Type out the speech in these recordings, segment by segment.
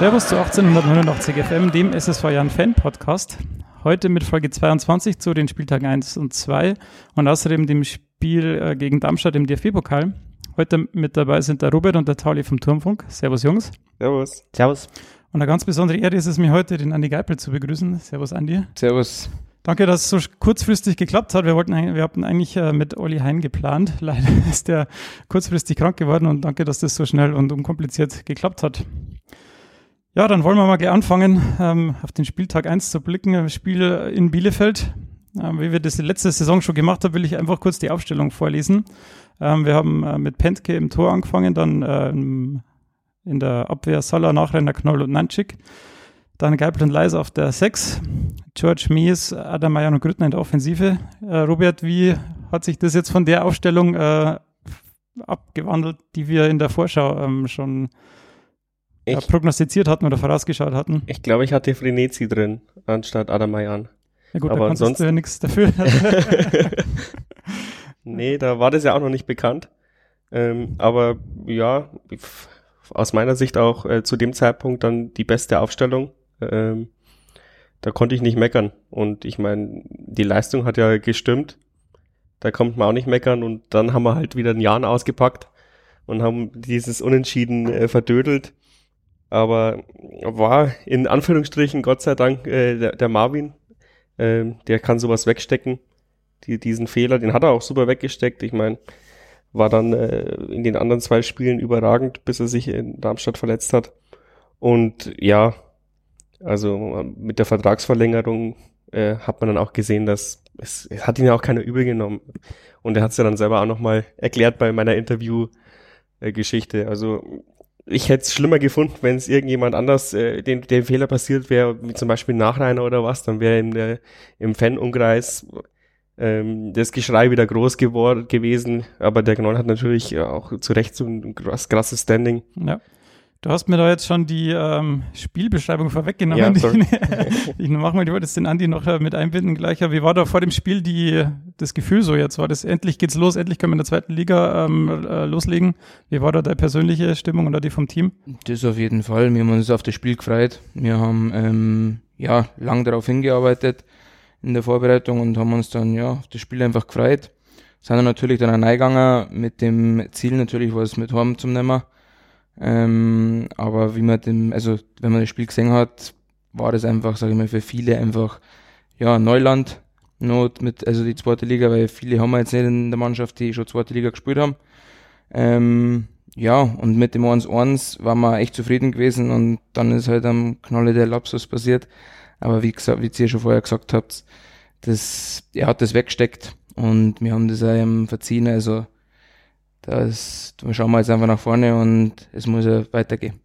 Servus zu 1889 FM, dem SSV Jan Fan Podcast. Heute mit Folge 22 zu den Spieltagen 1 und 2 und außerdem dem Spiel äh, gegen Darmstadt im DFB-Pokal. Heute mit dabei sind der Robert und der Tauli vom Turmfunk. Servus Jungs. Servus. Servus. Und eine ganz besondere Ehre ist es mir heute, den Andi Geipel zu begrüßen. Servus Andi. Servus. Danke, dass es so kurzfristig geklappt hat. Wir wollten, wir hatten eigentlich äh, mit Olli Hein geplant. Leider ist der kurzfristig krank geworden und danke, dass das so schnell und unkompliziert geklappt hat. Ja, dann wollen wir mal gleich anfangen, ähm, auf den Spieltag 1 zu blicken. Das Spiel in Bielefeld. Ähm, wie wir das letzte Saison schon gemacht haben, will ich einfach kurz die Aufstellung vorlesen. Ähm, wir haben äh, mit Pentke im Tor angefangen, dann äh, in der Abwehr Salah, Nachrenner, Knoll und Nanchik. Dann Geipel und Leis auf der 6. George Mies, Adam Meyer und Grüttner in der Offensive. Äh, Robert, wie hat sich das jetzt von der Aufstellung äh, abgewandelt, die wir in der Vorschau ähm, schon ich, ja, prognostiziert hatten oder vorausgeschaut hatten. Ich glaube, ich hatte Frenetzi drin, anstatt Adamayan. Ja gut, aber da konntest du ja nichts dafür. nee, da war das ja auch noch nicht bekannt. Ähm, aber ja, aus meiner Sicht auch äh, zu dem Zeitpunkt dann die beste Aufstellung. Ähm, da konnte ich nicht meckern. Und ich meine, die Leistung hat ja gestimmt. Da kommt man auch nicht meckern. Und dann haben wir halt wieder ein Jahr ausgepackt und haben dieses Unentschieden äh, verdödelt aber war in Anführungsstrichen Gott sei Dank äh, der, der Marvin, äh, der kann sowas wegstecken. Die, diesen Fehler, den hat er auch super weggesteckt. Ich meine, war dann äh, in den anderen zwei Spielen überragend, bis er sich in Darmstadt verletzt hat. Und ja, also mit der Vertragsverlängerung äh, hat man dann auch gesehen, dass es, es hat ihn ja auch keiner übel genommen. Und er hat es ja dann selber auch nochmal erklärt bei meiner Interview-Geschichte. Also ich hätte es schlimmer gefunden, wenn es irgendjemand anders äh, den, den Fehler passiert wäre, wie zum Beispiel Nachreiner oder was, dann wäre in der, im Fanumkreis ähm, das Geschrei wieder groß geworden gewesen. Aber der Gnoll hat natürlich auch zu Recht so ein krass, krasses Standing. Ja. Du hast mir da jetzt schon die ähm, Spielbeschreibung vorweggenommen. Ja, ich mache mal, ich wollte jetzt den Andi noch äh, mit einbinden gleich. Wie war da vor dem Spiel die, das Gefühl so jetzt? War das endlich geht's los, endlich können wir in der zweiten Liga ähm, äh, loslegen? Wie war da deine persönliche Stimmung oder die vom Team? Das auf jeden Fall. Wir haben uns auf das Spiel gefreut. Wir haben ähm, ja lang darauf hingearbeitet in der Vorbereitung und haben uns dann ja auf das Spiel einfach gefreut. Sind dann natürlich dann reingegangen mit dem Ziel natürlich was mit Horm zum Nehmen ähm, aber wie man dem, also wenn man das Spiel gesehen hat, war das einfach, sage ich mal, für viele einfach ja Neuland. Not mit, also die zweite Liga, weil viele haben wir jetzt nicht in der Mannschaft, die schon zweite Liga gespielt haben. Ähm, ja, und mit dem 1-1 waren wir echt zufrieden gewesen und dann ist halt am Knalle der Lapsus passiert. Aber wie gesagt, wie ihr schon vorher gesagt habt, das, er hat das weggesteckt und wir haben das auch ihm verziehen. Also das, da schauen wir jetzt einfach nach vorne und es muss ja weitergehen.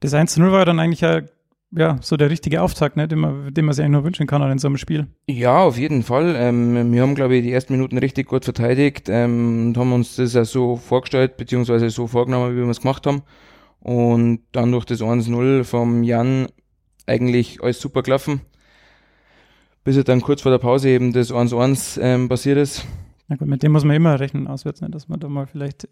Das 1-0 war dann eigentlich ja, ja so der richtige Auftakt, ne, den, man, den man sich eigentlich nur wünschen kann in so einem Spiel. Ja, auf jeden Fall. Ähm, wir haben, glaube ich, die ersten Minuten richtig gut verteidigt ähm, und haben uns das ja so vorgestellt, beziehungsweise so vorgenommen, wie wir es gemacht haben. Und dann durch das 1-0 vom Jan eigentlich alles super gelaufen. Bis er dann kurz vor der Pause eben das 1-1 ähm, passiert ist. Na gut, mit dem muss man immer rechnen auswärts, ne? dass man da mal vielleicht.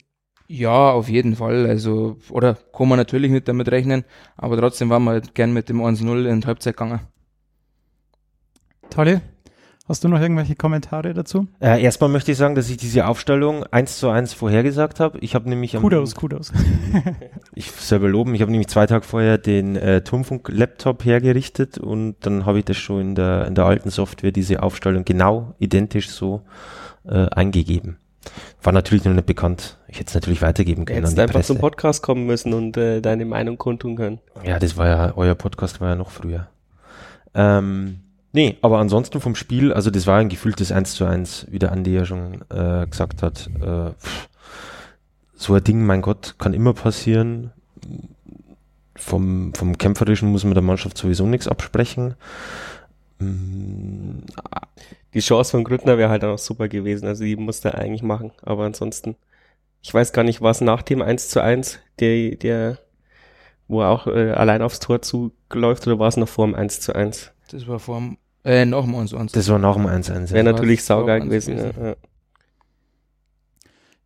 Ja, auf jeden Fall. Also, oder kann man natürlich nicht damit rechnen, aber trotzdem waren wir halt gern mit dem 1-0 in die Halbzeit gegangen. Tolle. Hast du noch irgendwelche Kommentare dazu? Äh, erstmal möchte ich sagen, dass ich diese Aufstellung eins zu eins vorhergesagt habe. Ich habe nämlich am, Kudos, Kudos. ich selber loben. Ich habe nämlich zwei Tage vorher den äh, Turmfunk-Laptop hergerichtet und dann habe ich das schon in der in der alten Software diese Aufstellung genau identisch so äh, eingegeben. War natürlich noch nicht bekannt. Ich hätte es natürlich weitergeben können. Du hättest einfach Presse. zum Podcast kommen müssen und äh, deine Meinung kundtun können. Ja, das war ja, euer Podcast war ja noch früher. Ähm, nee, aber ansonsten vom Spiel, also das war ein gefühltes 1 zu 1, wie der Andi ja schon äh, gesagt hat. Äh, so ein Ding, mein Gott, kann immer passieren. Vom, vom Kämpferischen muss man der Mannschaft sowieso nichts absprechen. Mm, die Chance von Grüttner wäre halt auch super gewesen. Also die musste er eigentlich machen. Aber ansonsten, ich weiß gar nicht, was nach dem 1 zu 1, der, der, wo er auch äh, allein aufs Tor zuläuft, oder war es noch vor dem 1 zu 1? Das war vor dem, äh, nach dem 1 zu 1. Das war nach dem 1 zu 1. Wäre natürlich saugeil gewesen. gewesen. Ja.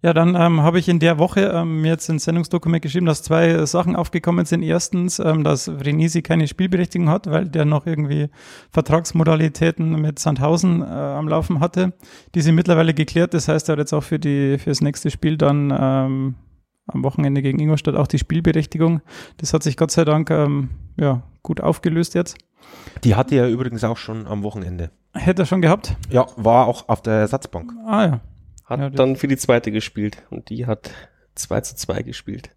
Ja, dann ähm, habe ich in der Woche ähm, mir jetzt ins Sendungsdokument geschrieben, dass zwei Sachen aufgekommen sind. Erstens, ähm, dass Renisi keine Spielberechtigung hat, weil der noch irgendwie Vertragsmodalitäten mit Sandhausen äh, am Laufen hatte. Die sind mittlerweile geklärt. Das heißt, er hat jetzt auch für die fürs nächste Spiel dann ähm, am Wochenende gegen Ingolstadt auch die Spielberechtigung. Das hat sich Gott sei Dank ähm, ja, gut aufgelöst jetzt. Die hatte er übrigens auch schon am Wochenende. Hätte er schon gehabt? Ja, war auch auf der Ersatzbank. Ah ja. Hat Ja, dann für die zweite gespielt und die hat 2 zu 2 gespielt.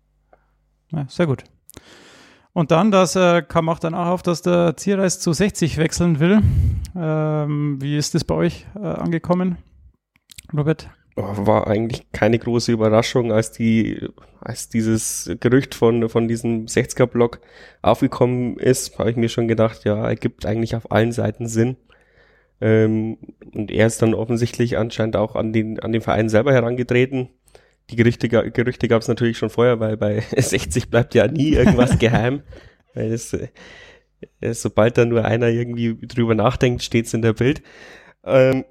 Ja, sehr gut. Und dann, das äh, kam auch dann auch auf, dass der Zierreis zu 60 wechseln will. Ähm, wie ist das bei euch äh, angekommen, Robert? War eigentlich keine große Überraschung, als die, als dieses Gerücht von, von diesem 60er-Block aufgekommen ist, habe ich mir schon gedacht, ja, ergibt eigentlich auf allen Seiten Sinn. Ähm, und er ist dann offensichtlich anscheinend auch an den, an den Verein selber herangetreten. Die Gerüchte, Gerüchte gab es natürlich schon vorher, weil bei 60 bleibt ja nie irgendwas geheim. Weil das, äh, sobald da nur einer irgendwie drüber nachdenkt, steht's in der Bild. Ähm,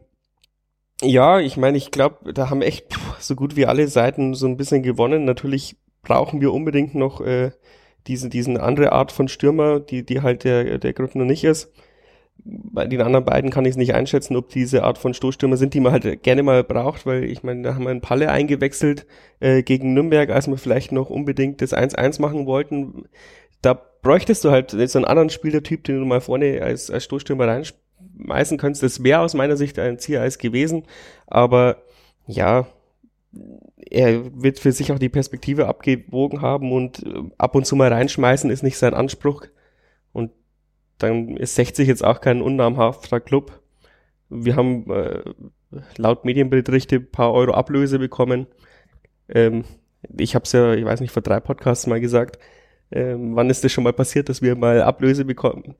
ja, ich meine, ich glaube, da haben echt puh, so gut wie alle Seiten so ein bisschen gewonnen. Natürlich brauchen wir unbedingt noch äh, diese, diesen andere Art von Stürmer, die, die halt der, der Grüttner nicht ist. Bei den anderen beiden kann ich es nicht einschätzen, ob diese Art von Stoßstürmer sind, die man halt gerne mal braucht, weil ich meine, da haben wir einen Palle eingewechselt äh, gegen Nürnberg, als wir vielleicht noch unbedingt das 1-1 machen wollten. Da bräuchtest du halt so einen anderen Spielertyp, den du mal vorne als, als Stoßstürmer reinschmeißen könntest. Das wäre aus meiner Sicht ein Ziereis gewesen, aber ja, er wird für sich auch die Perspektive abgewogen haben und äh, ab und zu mal reinschmeißen ist nicht sein Anspruch. Dann ist 60 jetzt auch kein unnamhafter Club. Wir haben äh, laut Medienberichte ein paar Euro Ablöse bekommen. Ähm, ich habe es ja, ich weiß nicht, vor drei Podcasts mal gesagt. Ähm, wann ist das schon mal passiert, dass wir mal Ablöse bekommen?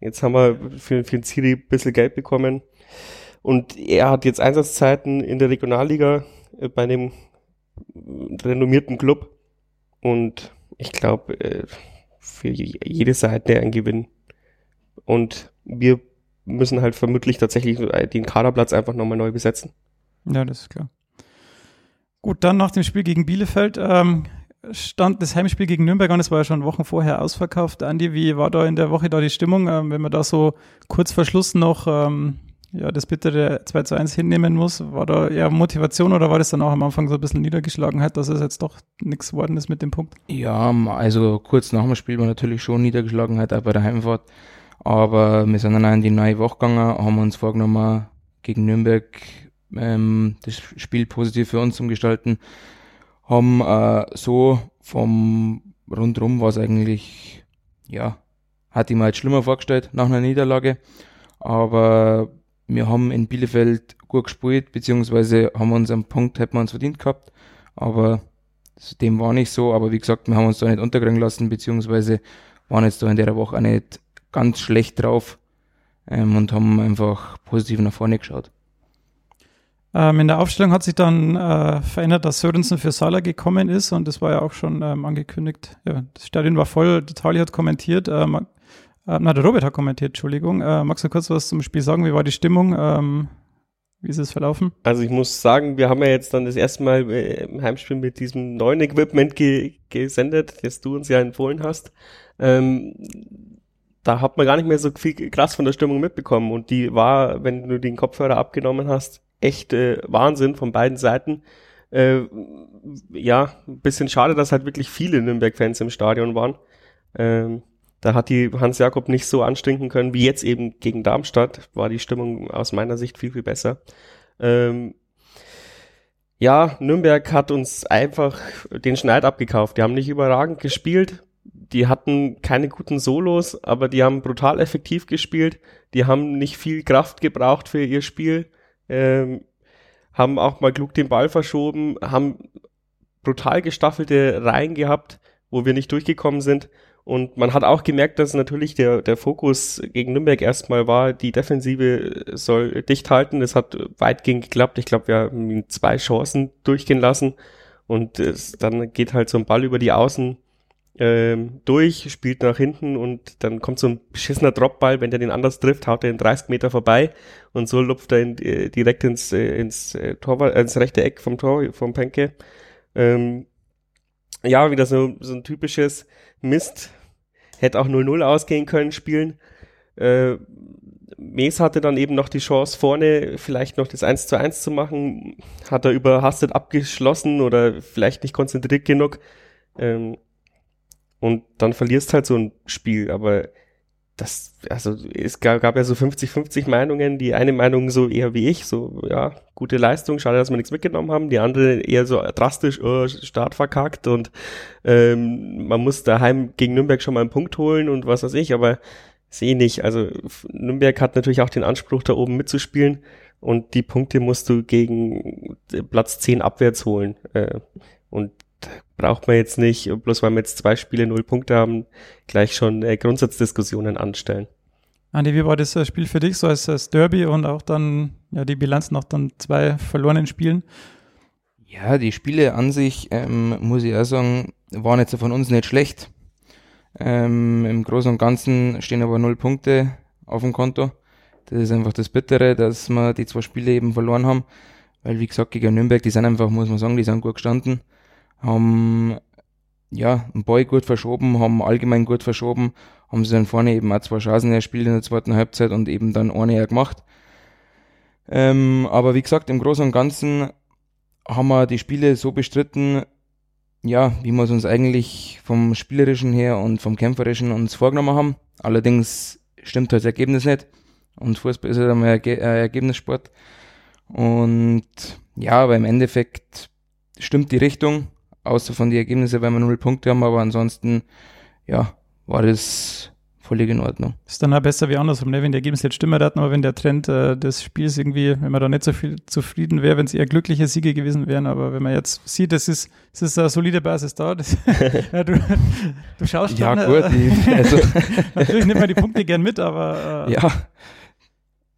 Jetzt haben wir für, für den Ziri ein bisschen Geld bekommen. Und er hat jetzt Einsatzzeiten in der Regionalliga äh, bei einem renommierten Club. Und ich glaube, äh, für je- jede Seite ein Gewinn. Und wir müssen halt vermutlich tatsächlich den Kaderplatz einfach nochmal neu besetzen. Ja, das ist klar. Gut, dann nach dem Spiel gegen Bielefeld ähm, stand das Heimspiel gegen Nürnberg an. Das war ja schon Wochen vorher ausverkauft. Andi, wie war da in der Woche da die Stimmung, ähm, wenn man da so kurz vor Schluss noch ähm, ja, das bittere 2 zu 1 hinnehmen muss? War da eher Motivation oder war das dann auch am Anfang so ein bisschen Niedergeschlagenheit, dass es jetzt doch nichts geworden ist mit dem Punkt? Ja, also kurz nach dem Spiel war natürlich schon Niedergeschlagenheit auch bei der Heimfahrt. Aber wir sind dann auch in die neue Woche gegangen, haben uns vorgenommen, gegen Nürnberg ähm, das Spiel positiv für uns zu gestalten. Haben äh, so vom Rundrum war es eigentlich, ja, hatte ich mir halt schlimmer vorgestellt nach einer Niederlage. Aber wir haben in Bielefeld gut gespielt, beziehungsweise haben uns einen Punkt, hätten wir uns verdient gehabt. Aber dem war nicht so, aber wie gesagt, wir haben uns da nicht unterkriegen lassen, beziehungsweise waren jetzt da in der Woche auch nicht ganz schlecht drauf ähm, und haben einfach positiv nach vorne geschaut. Ähm, in der Aufstellung hat sich dann äh, verändert, dass Sörensen für Salah gekommen ist und das war ja auch schon ähm, angekündigt. Ja, das Stadion war voll, der Tali hat kommentiert, äh, äh, na, der Robert hat kommentiert, Entschuldigung. Äh, magst du kurz was zum Spiel sagen? Wie war die Stimmung? Ähm, wie ist es verlaufen? Also ich muss sagen, wir haben ja jetzt dann das erste Mal äh, im Heimspiel mit diesem neuen Equipment ge gesendet, das du uns ja empfohlen hast. Ähm, da hat man gar nicht mehr so viel krass von der Stimmung mitbekommen und die war, wenn du den Kopfhörer abgenommen hast, echt äh, Wahnsinn von beiden Seiten. Äh, ja, ein bisschen schade, dass halt wirklich viele Nürnberg-Fans im Stadion waren. Ähm, da hat die Hans Jakob nicht so anstinken können wie jetzt eben gegen Darmstadt. War die Stimmung aus meiner Sicht viel, viel besser. Ähm, ja, Nürnberg hat uns einfach den Schneid abgekauft. Die haben nicht überragend gespielt. Die hatten keine guten Solos, aber die haben brutal effektiv gespielt. Die haben nicht viel Kraft gebraucht für ihr Spiel. Ähm, haben auch mal klug den Ball verschoben, haben brutal gestaffelte Reihen gehabt, wo wir nicht durchgekommen sind. Und man hat auch gemerkt, dass natürlich der, der Fokus gegen Nürnberg erstmal war, die Defensive soll dicht halten. Das hat weitgehend geklappt. Ich glaube, wir haben zwei Chancen durchgehen lassen. Und es, dann geht halt so ein Ball über die Außen ähm, durch, spielt nach hinten und dann kommt so ein beschissener Dropball, wenn der den anders trifft, haut er in 30 Meter vorbei und so lupft er in, äh, direkt ins, äh, ins, äh, Torwart, äh, ins rechte Eck vom Tor, vom Penke. Ähm, ja, wieder so, so ein typisches Mist. Hätte auch 0-0 ausgehen können, spielen. Äh, Mees hatte dann eben noch die Chance vorne vielleicht noch das 1 zu 1 zu machen, hat er überhastet abgeschlossen oder vielleicht nicht konzentriert genug. Ähm, und dann verlierst halt so ein Spiel, aber das, also es gab, gab ja so 50-50 Meinungen, die eine Meinung so eher wie ich, so, ja, gute Leistung, schade, dass wir nichts mitgenommen haben, die andere eher so drastisch, oh, Start verkackt und ähm, man muss daheim gegen Nürnberg schon mal einen Punkt holen und was weiß ich, aber sehe nicht. Also Nürnberg hat natürlich auch den Anspruch, da oben mitzuspielen und die Punkte musst du gegen Platz 10 abwärts holen. Äh, und braucht man jetzt nicht, bloß weil wir jetzt zwei Spiele null Punkte haben, gleich schon äh, Grundsatzdiskussionen anstellen. Andi, wie war das äh, Spiel für dich, so als, als Derby und auch dann, ja, die Bilanz nach dann zwei verlorenen Spielen? Ja, die Spiele an sich, ähm, muss ich auch sagen, waren jetzt von uns nicht schlecht. Ähm, Im Großen und Ganzen stehen aber null Punkte auf dem Konto. Das ist einfach das Bittere, dass wir die zwei Spiele eben verloren haben. Weil, wie gesagt, gegen Nürnberg, die sind einfach, muss man sagen, die sind gut gestanden. Haben, ja, einen Ball gut verschoben, haben allgemein gut verschoben. Haben sie dann vorne eben auch zwei Chancen erspielt in der zweiten Halbzeit und eben dann eine eher gemacht. Ähm, aber wie gesagt, im Großen und Ganzen haben wir die Spiele so bestritten, ja, wie wir es uns eigentlich vom Spielerischen her und vom Kämpferischen uns vorgenommen haben. Allerdings stimmt halt das Ergebnis nicht. Und Fußball ist halt einmal ein Ergebnissport. Und ja, aber im Endeffekt stimmt die Richtung, außer von den Ergebnissen, weil wir null Punkte haben, aber ansonsten, ja, war das völlig in Ordnung. Ist dann auch besser wie andersrum, ne? wenn die Ergebnisse jetzt stimmen hatten, aber wenn der Trend äh, des Spiels irgendwie, wenn man da nicht so viel zufrieden wäre, wenn es eher glückliche Siege gewesen wären, aber wenn man jetzt sieht, es ist, es ist eine solide Basis da, das, ja, du, du schaust ja, dann, gut, äh, also. natürlich nimmt man die Punkte gern mit, aber äh, ja.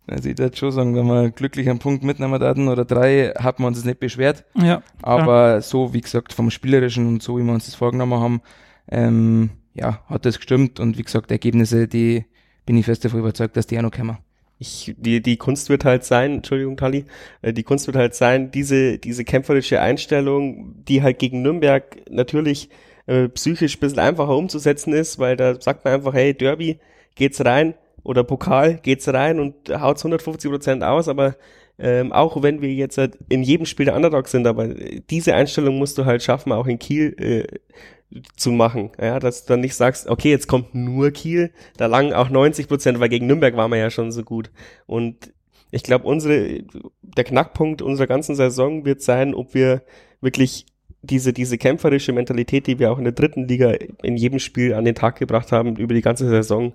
Also ich würde schon sagen, wenn wir glücklich einen Punkt mitnehmen hatten oder drei, hat man uns nicht beschwert. Ja. Aber ja. so, wie gesagt, vom Spielerischen und so, wie wir uns das vorgenommen haben, ähm, ja, hat das gestimmt und wie gesagt, Ergebnisse, die bin ich fest davon überzeugt, dass die auch noch kommen. Ich, die, die Kunst wird halt sein, Entschuldigung, Tali, äh, die Kunst wird halt sein, diese, diese kämpferische Einstellung, die halt gegen Nürnberg natürlich äh, psychisch ein bisschen einfacher umzusetzen ist, weil da sagt man einfach, hey, Derby, geht's rein, oder Pokal, geht's rein und haut's 150 Prozent aus, aber ähm, auch wenn wir jetzt halt in jedem Spiel der Underdog sind, aber diese Einstellung musst du halt schaffen, auch in Kiel äh, zu machen. Ja, dass du dann nicht sagst, okay, jetzt kommt nur Kiel, da langen auch 90 Prozent, weil gegen Nürnberg waren wir ja schon so gut. Und ich glaube, unsere, der Knackpunkt unserer ganzen Saison wird sein, ob wir wirklich diese, diese kämpferische Mentalität, die wir auch in der dritten Liga in jedem Spiel an den Tag gebracht haben, über die ganze Saison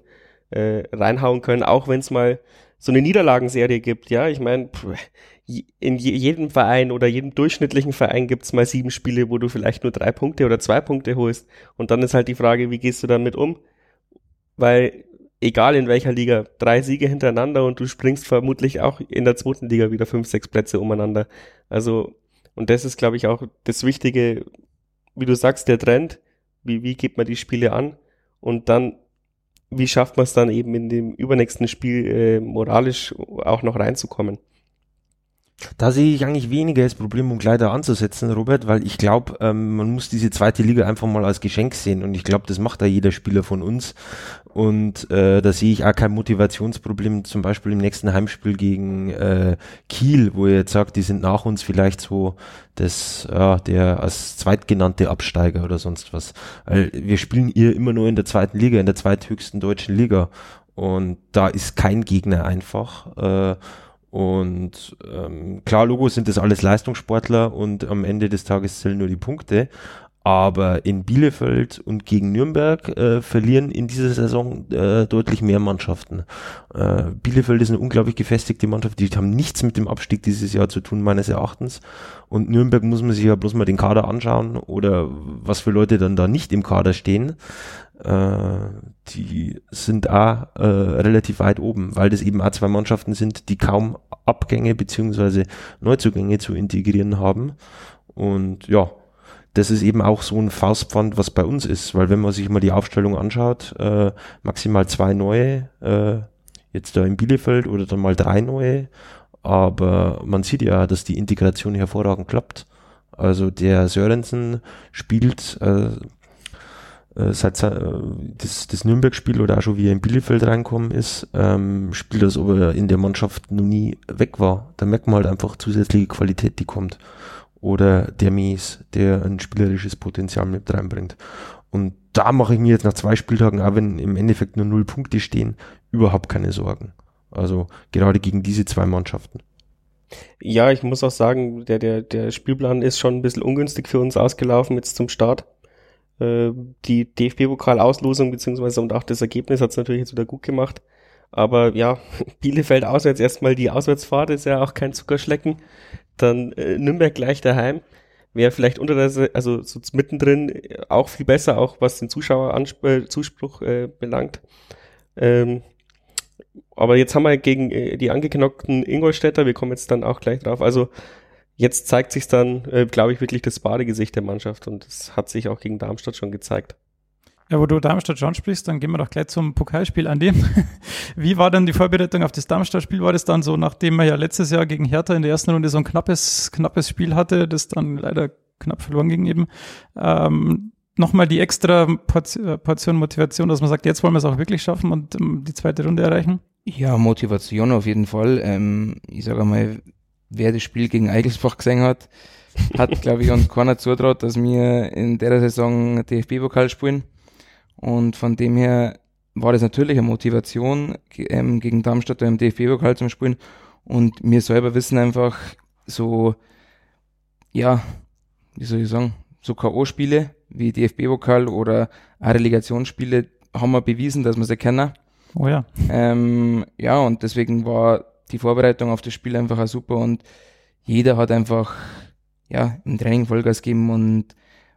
äh, reinhauen können, auch wenn es mal so eine Niederlagenserie gibt. Ja, ich meine, in jedem Verein oder jedem durchschnittlichen Verein gibt's mal sieben Spiele, wo du vielleicht nur drei Punkte oder zwei Punkte holst. Und dann ist halt die Frage, wie gehst du damit um? Weil egal in welcher Liga, drei Siege hintereinander und du springst vermutlich auch in der zweiten Liga wieder fünf, sechs Plätze umeinander. Also, und das ist, glaube ich, auch das Wichtige, wie du sagst, der Trend. Wie, wie geht man die Spiele an? Und dann, wie schafft man es dann eben in dem übernächsten Spiel äh, moralisch auch noch reinzukommen? Da sehe ich eigentlich weniger das Problem, um da anzusetzen, Robert, weil ich glaube, ähm, man muss diese zweite Liga einfach mal als Geschenk sehen und ich glaube, das macht da jeder Spieler von uns und äh, da sehe ich auch kein Motivationsproblem, zum Beispiel im nächsten Heimspiel gegen äh, Kiel, wo ihr jetzt sagt, die sind nach uns vielleicht so das, ja, der als zweitgenannte Absteiger oder sonst was. Weil wir spielen ihr immer nur in der zweiten Liga, in der zweithöchsten deutschen Liga und da ist kein Gegner einfach. Äh, und ähm, klar, Logo sind das alles Leistungssportler und am Ende des Tages zählen nur die Punkte. Aber in Bielefeld und gegen Nürnberg äh, verlieren in dieser Saison äh, deutlich mehr Mannschaften. Äh, Bielefeld ist eine unglaublich gefestigte Mannschaft, die haben nichts mit dem Abstieg dieses Jahr zu tun, meines Erachtens. Und Nürnberg muss man sich ja bloß mal den Kader anschauen oder was für Leute dann da nicht im Kader stehen. Äh, die sind auch äh, relativ weit oben, weil das eben auch zwei Mannschaften sind, die kaum Abgänge beziehungsweise Neuzugänge zu integrieren haben. Und ja, das ist eben auch so ein Faustpfand, was bei uns ist, weil wenn man sich mal die Aufstellung anschaut, äh, maximal zwei neue, äh, jetzt da in Bielefeld oder dann mal drei neue, aber man sieht ja, dass die Integration hervorragend klappt. Also der Sörensen spielt äh, äh, seit äh, das, das Nürnberg-Spiel oder auch schon wie er in Bielefeld reinkommen ist, ähm, spielt das, ob er in der Mannschaft noch nie weg war. Da merkt man halt einfach zusätzliche Qualität, die kommt. Oder der Mies, der ein spielerisches Potenzial mit reinbringt. Und da mache ich mir jetzt nach zwei Spieltagen, auch wenn im Endeffekt nur null Punkte stehen, überhaupt keine Sorgen. Also gerade gegen diese zwei Mannschaften. Ja, ich muss auch sagen, der, der, der Spielplan ist schon ein bisschen ungünstig für uns ausgelaufen jetzt zum Start. Äh, die DFB-Pokal-Auslosung beziehungsweise und auch das Ergebnis hat es natürlich jetzt wieder gut gemacht. Aber ja, Bielefeld auswärts erstmal die Auswärtsfahrt ist ja auch kein Zuckerschlecken. Dann äh, Nürnberg gleich daheim. Wäre vielleicht unter der, also so mittendrin äh, auch viel besser, auch was den Zuschauerzuspruch äh, belangt. Ähm, aber jetzt haben wir gegen äh, die angeknockten Ingolstädter, wir kommen jetzt dann auch gleich drauf. Also jetzt zeigt sich dann, äh, glaube ich, wirklich das Badegesicht der Mannschaft und das hat sich auch gegen Darmstadt schon gezeigt. Ja, wo du Darmstadt schon sprichst, dann gehen wir doch gleich zum Pokalspiel an dem. Wie war denn die Vorbereitung auf das Darmstadt-Spiel? War das dann so, nachdem man ja letztes Jahr gegen Hertha in der ersten Runde so ein knappes, knappes Spiel hatte, das dann leider knapp verloren ging eben, ähm, nochmal die extra äh, Portion Motivation, dass man sagt, jetzt wollen wir es auch wirklich schaffen und ähm, die zweite Runde erreichen? Ja, Motivation auf jeden Fall. Ähm, ich sage mal, wer das Spiel gegen Eigelsbach gesehen hat, hat, glaube ich, uns keiner zutraut, dass wir in der Saison DFB-Pokal spielen. Und von dem her war das natürlich eine Motivation, ähm, gegen Darmstadt im DFB-Pokal zu spielen. Und wir selber wissen einfach so, ja, wie soll ich sagen, so K.O.-Spiele wie DFB-Pokal oder Relegationsspiele haben wir bewiesen, dass wir sie kennen. Oh ja. Ähm, ja, und deswegen war die Vorbereitung auf das Spiel einfach auch super und jeder hat einfach ja, im Training Vollgas gegeben und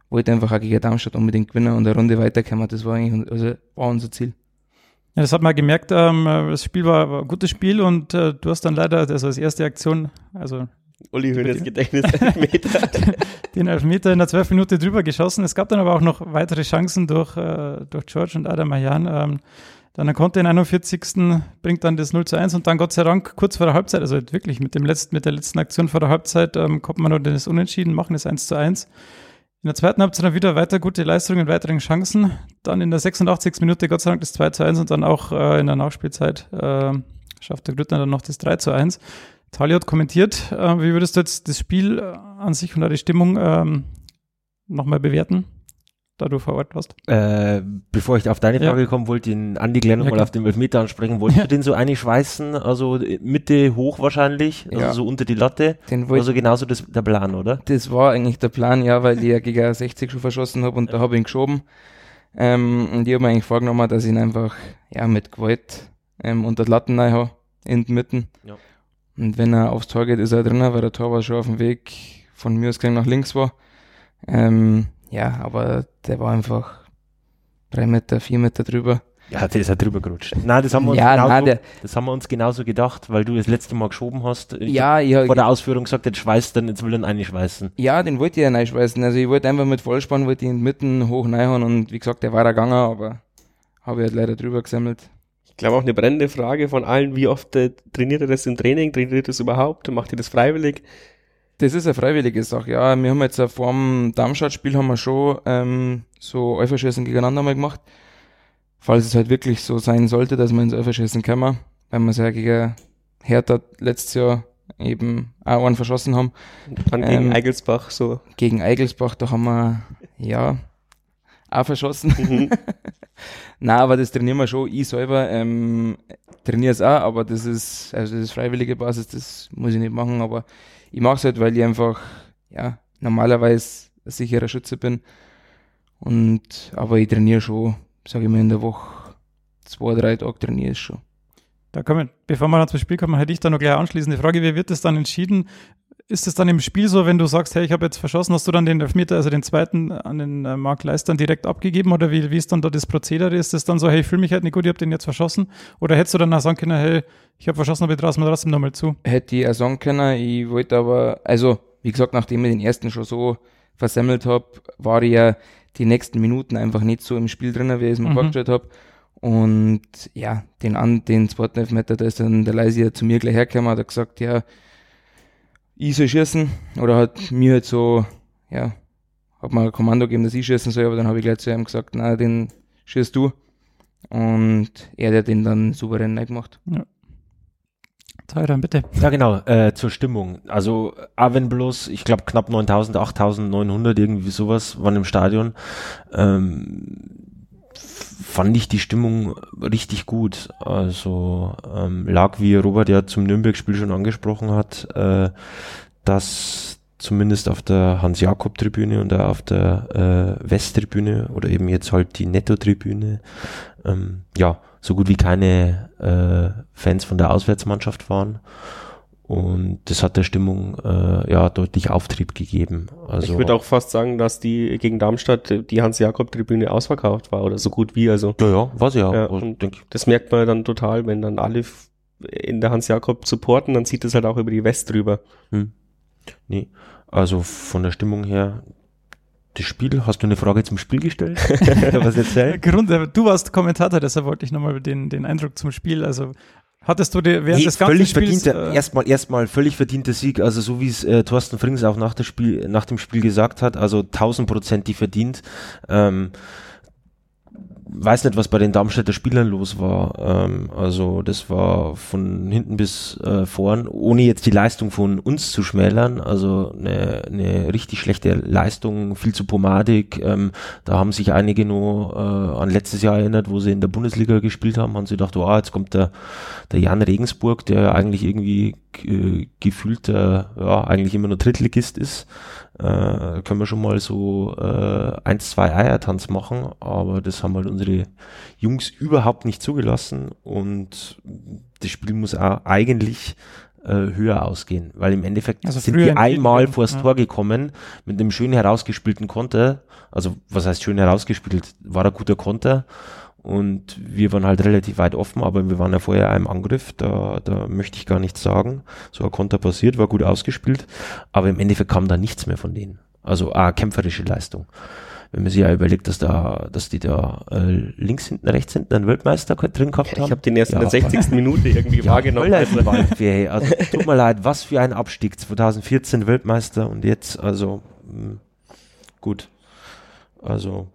wollte einfach auch gegen Darmstadt unbedingt gewinnen und eine Runde weiterkommen. Das war eigentlich also war unser Ziel. Ja, das hat man gemerkt, ähm, das Spiel war, war, ein gutes Spiel und äh, du hast dann leider, also als erste Aktion, also Uli Hönes Gedächtnis Elfmeter. den Elfmeter in der 12 Minute drüber geschossen. Es gab dann aber auch noch weitere Chancen durch, äh, durch George und Adam Mayan. Ähm, dann konnte in 41. bringt dann das 0 zu 1 und dann Gott sei Dank kurz vor der Halbzeit, also wirklich mit dem letzten, mit der letzten Aktion vor der Halbzeit, ähm, kommt man noch das Unentschieden, machen das 1 zu 1. In der zweiten Halbzeit dann wieder weiter gute Leistungen, weiteren Chancen. Dann in der 86. Minute Gott sei Dank das 2 zu 1 und dann auch äh, in der Nachspielzeit äh, schafft der Grüttner dann noch das 3 zu 1. Tali hat kommentiert. Äh, wie würdest du jetzt das Spiel äh, an sich und die Stimmung ähm, nochmal bewerten? Da du vor Ort warst? Äh, bevor ich auf deine Frage ja. komme, wollte ich den Andi nochmal ja, auf den Elfmeter ansprechen. Wolltest ja. du den so einschweißen, also Mitte hoch wahrscheinlich, also ja. so unter die Latte? Den also genauso das, der Plan, oder? Das war eigentlich der Plan, ja, weil ich ja gegen 60 schon verschossen habe und da habe ich ihn geschoben. Ähm, und ich habe mir eigentlich vorgenommen, dass ich ihn einfach ja, mit Gewalt ähm, unter die Latten rein habe, in den Mitten. Und wenn er aufs Tor geht, ist er drinnen, weil der Tor war schon auf dem Weg von mir aus nach links war. Ähm, ja, aber der war einfach drei Meter, vier Meter drüber. Ja, der ist ja drüber gerutscht. Nein, das haben wir uns, ja, genauso, nein, der, das haben wir uns genauso gedacht, weil du das letzte Mal geschoben hast. Ich ja, ja. Vor der Ausführung gesagt, jetzt schweißt dann, jetzt will er ihn einschweißen. Ja, den wollte ich ja einschweißen. Also ich wollte einfach mit Vollspann, wollte ihn mitten hoch reinhauen und wie gesagt, der war da gegangen, aber habe ich halt leider drüber gesammelt. Ich glaube auch eine brennende Frage von allen, wie oft äh, trainiert er das im Training, trainiert er das überhaupt, macht er das freiwillig? Das ist eine freiwillige Sache, ja. Wir haben jetzt vor dem Darmstadt-Spiel haben wir schon ähm, so Alpha-Schießen gegeneinander mal gemacht. Falls es halt wirklich so sein sollte, dass wir ins Alpha-Schießen kommen, weil wir es ja gegen Hertha letztes Jahr eben auch einen verschossen haben. Dann gegen ähm, Eigelsbach so. Gegen Eigelsbach, da haben wir, ja, auch verschossen. Mhm. Nein, aber das trainieren wir schon. Ich selber ähm, trainiere es auch, aber das ist, also das ist freiwillige Basis, das muss ich nicht machen, aber ich mache es halt, weil ich einfach, ja, normalerweise ein sicherer Schütze bin. Und, aber ich trainiere schon, sage ich mal, in der Woche zwei, drei Tage trainiere ich schon. Da kommen, bevor wir dann zum Spiel kommen, hätte ich da noch gleich anschließend die Frage, wie wird das dann entschieden? Ist es dann im Spiel so, wenn du sagst, hey, ich habe jetzt verschossen, hast du dann den Elfmeter, also den zweiten an den äh, Mark Leistern direkt abgegeben oder wie, wie ist dann da das Prozedere? Ist es dann so, hey, ich fühle mich halt nicht gut, ich habe den jetzt verschossen? Oder hättest du dann auch sagen können, hey, ich habe verschossen, aber ich traue mir trotzdem nochmal zu? Hätte ich auch sagen können, ich wollte aber, also wie gesagt, nachdem ich den ersten schon so versemmelt habe, war ich ja die nächsten Minuten einfach nicht so im Spiel drin, wie ich es mir Mhm. vorgestellt habe. Und ja, den, an, den zweiten Elfmeter, da ist dann der Leisi zu mir gleich hergekommen, hat er gesagt, ja, ich soll schießen. Oder hat mir halt so, ja, hat mir ein Kommando gegeben, dass ich schießen soll, aber dann habe ich gleich zu ihm gesagt, na, den schießt du. Und er hat den dann souverän gemacht. Teurer, bitte. Ja, genau, äh, zur Stimmung. Also, auch wenn bloß, ich glaube, knapp 9000, 8900, irgendwie sowas waren im Stadion, ähm, fand ich die Stimmung richtig gut. Also, ähm, lag, wie Robert ja zum Nürnberg-Spiel schon angesprochen hat, äh, dass zumindest auf der Hans-Jakob-Tribüne und auf der äh, Westtribüne oder eben jetzt halt die Netto-Tribüne, ähm, ja, so gut wie keine äh, Fans von der Auswärtsmannschaft waren. Und das hat der Stimmung äh, ja deutlich Auftrieb gegeben. Also ich würde auch fast sagen, dass die gegen Darmstadt die Hans-Jakob-Tribüne ausverkauft war oder so gut wie. Also ja, ja, war sie ja. Ja, und das merkt man dann total, wenn dann alle in der Hans-Jakob supporten, dann zieht es halt auch über die West drüber. hm. Nee, also von der Stimmung her, das Spiel, hast du eine Frage zum Spiel gestellt? Was erzählt? Grund, du warst Kommentator, deshalb wollte ich nochmal den, den Eindruck zum Spiel. Also hattest du dir während Nee, des ganzen völlig Spiels verdienter, äh, erstmal, erstmal völlig verdienter Sieg, also so wie es äh, Thorsten Frings auch nach, Spiel, nach dem Spiel gesagt hat, also 1000 Prozent die verdient. Ähm, weiß nicht, was bei den Darmstädter Spielern los war. Ähm, also das war von hinten bis äh, vorn, ohne jetzt die Leistung von uns zu schmälern. Also eine, eine richtig schlechte Leistung, viel zu pomadig. Ähm, da haben sich einige nur äh, an letztes Jahr erinnert, wo sie in der Bundesliga gespielt haben, haben sie gedacht, oh, jetzt kommt der, der Jan Regensburg, der eigentlich irgendwie äh, gefühlt äh, ja, eigentlich immer nur Drittligist ist. Äh, können wir schon mal so äh, eins, zwei Eiertanz machen, aber das haben halt unsere Jungs überhaupt nicht zugelassen und das Spiel muss auch eigentlich äh, höher ausgehen, weil im Endeffekt Also sind die einmal werden, vors ja. Tor gekommen mit einem schön herausgespielten Konter, also was heißt schön herausgespielt, war ein guter Konter und wir waren halt relativ weit offen, aber wir waren ja vorher im Angriff, da, da möchte ich gar nichts sagen. So ein Konter passiert, war gut ausgespielt, aber im Endeffekt kam da nichts mehr von denen. Also ah, kämpferische Leistung. Wenn man sich ja überlegt, dass da, dass die da äh, links hinten, rechts hinten einen Weltmeister drin gehabt haben. Ich habe den erst in Ja, der 60. Minute irgendwie wahrgenommen. voll Also, Waldfee. Also, tut mir leid, was für ein Abstieg. 2014 Weltmeister und jetzt, also, mh, gut. Also,